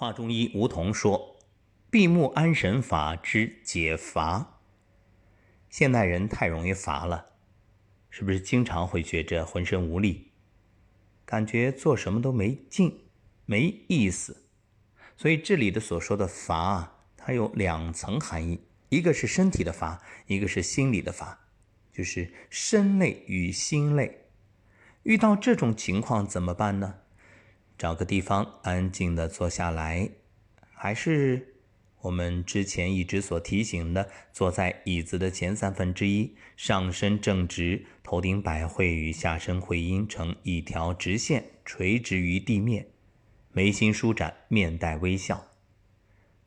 华中医吴桐说：“闭目安神法之解乏。现代人太容易乏了，是不是经常会觉着浑身无力，感觉做什么都没劲、没意思？所以这里的所说的乏啊，它有两层含义：一个是身体的乏，一个是心理的乏，就是身累与心累。遇到这种情况怎么办呢？”找个地方安静的坐下来，还是我们之前一直所提醒的，坐在椅子的前三分之一，上身正直，头顶百会与下身会阴成一条直线，垂直于地面，眉心舒展，面带微笑。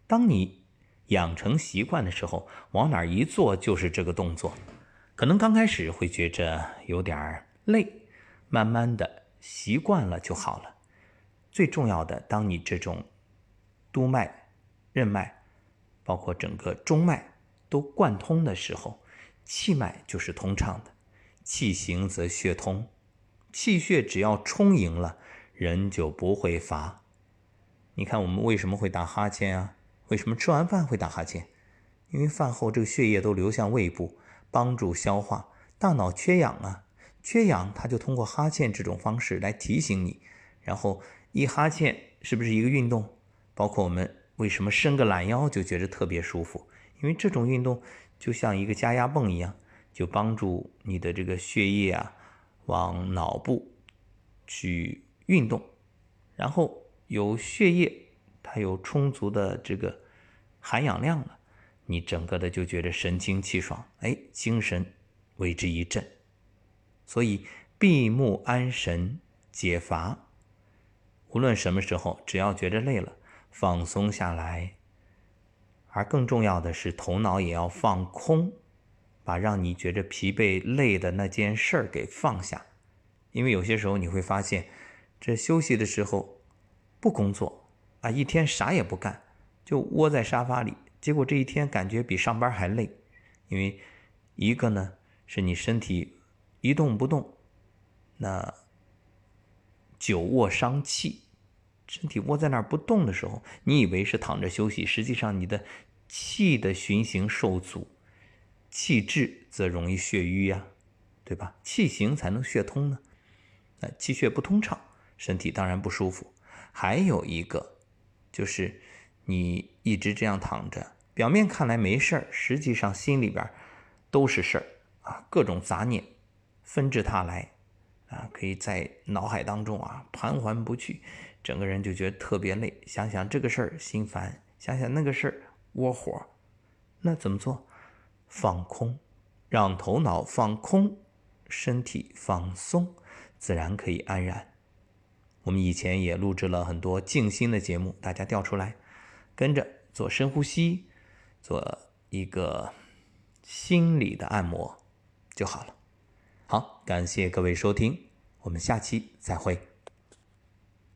当你养成习惯的时候，往哪一坐就是这个动作。可能刚开始会觉着有点累，慢慢的习惯了就好了。最重要的，当你这种督脉、任脉，包括整个中脉都贯通的时候，气脉就是通畅的。气行则血通，气血只要充盈了，人就不会乏。你看我们为什么会打哈欠啊？为什么吃完饭会打哈欠？因为饭后这个血液都流向胃部，帮助消化。大脑缺氧啊，缺氧，它就通过哈欠这种方式来提醒你，然后。一哈欠是不是一个运动？包括我们为什么伸个懒腰就觉得特别舒服？因为这种运动就像一个加压泵一样，就帮助你的这个血液啊往脑部去运动，然后有血液，它有充足的这个含氧量了，你整个的就觉得神清气爽，哎，精神为之一振。所以闭目安神解乏。无论什么时候，只要觉得累了，放松下来。而更重要的是，头脑也要放空，把让你觉着疲惫、累的那件事儿给放下。因为有些时候你会发现，这休息的时候不工作啊，一天啥也不干，就窝在沙发里，结果这一天感觉比上班还累。因为一个呢，是你身体一动不动，那。久卧伤气，身体窝在那儿不动的时候，你以为是躺着休息，实际上你的气的循行受阻，气滞则容易血瘀呀，对吧？气行才能血通呢，那气血不通畅，身体当然不舒服。还有一个就是你一直这样躺着，表面看来没事儿，实际上心里边都是事儿啊，各种杂念纷至沓来。啊，可以在脑海当中啊盘桓不去，整个人就觉得特别累。想想这个事儿心烦，想想那个事儿窝火，那怎么做？放空，让头脑放空，身体放松，自然可以安然。我们以前也录制了很多静心的节目，大家调出来，跟着做深呼吸，做一个心理的按摩就好了。好，感谢各位收听，我们下期再会。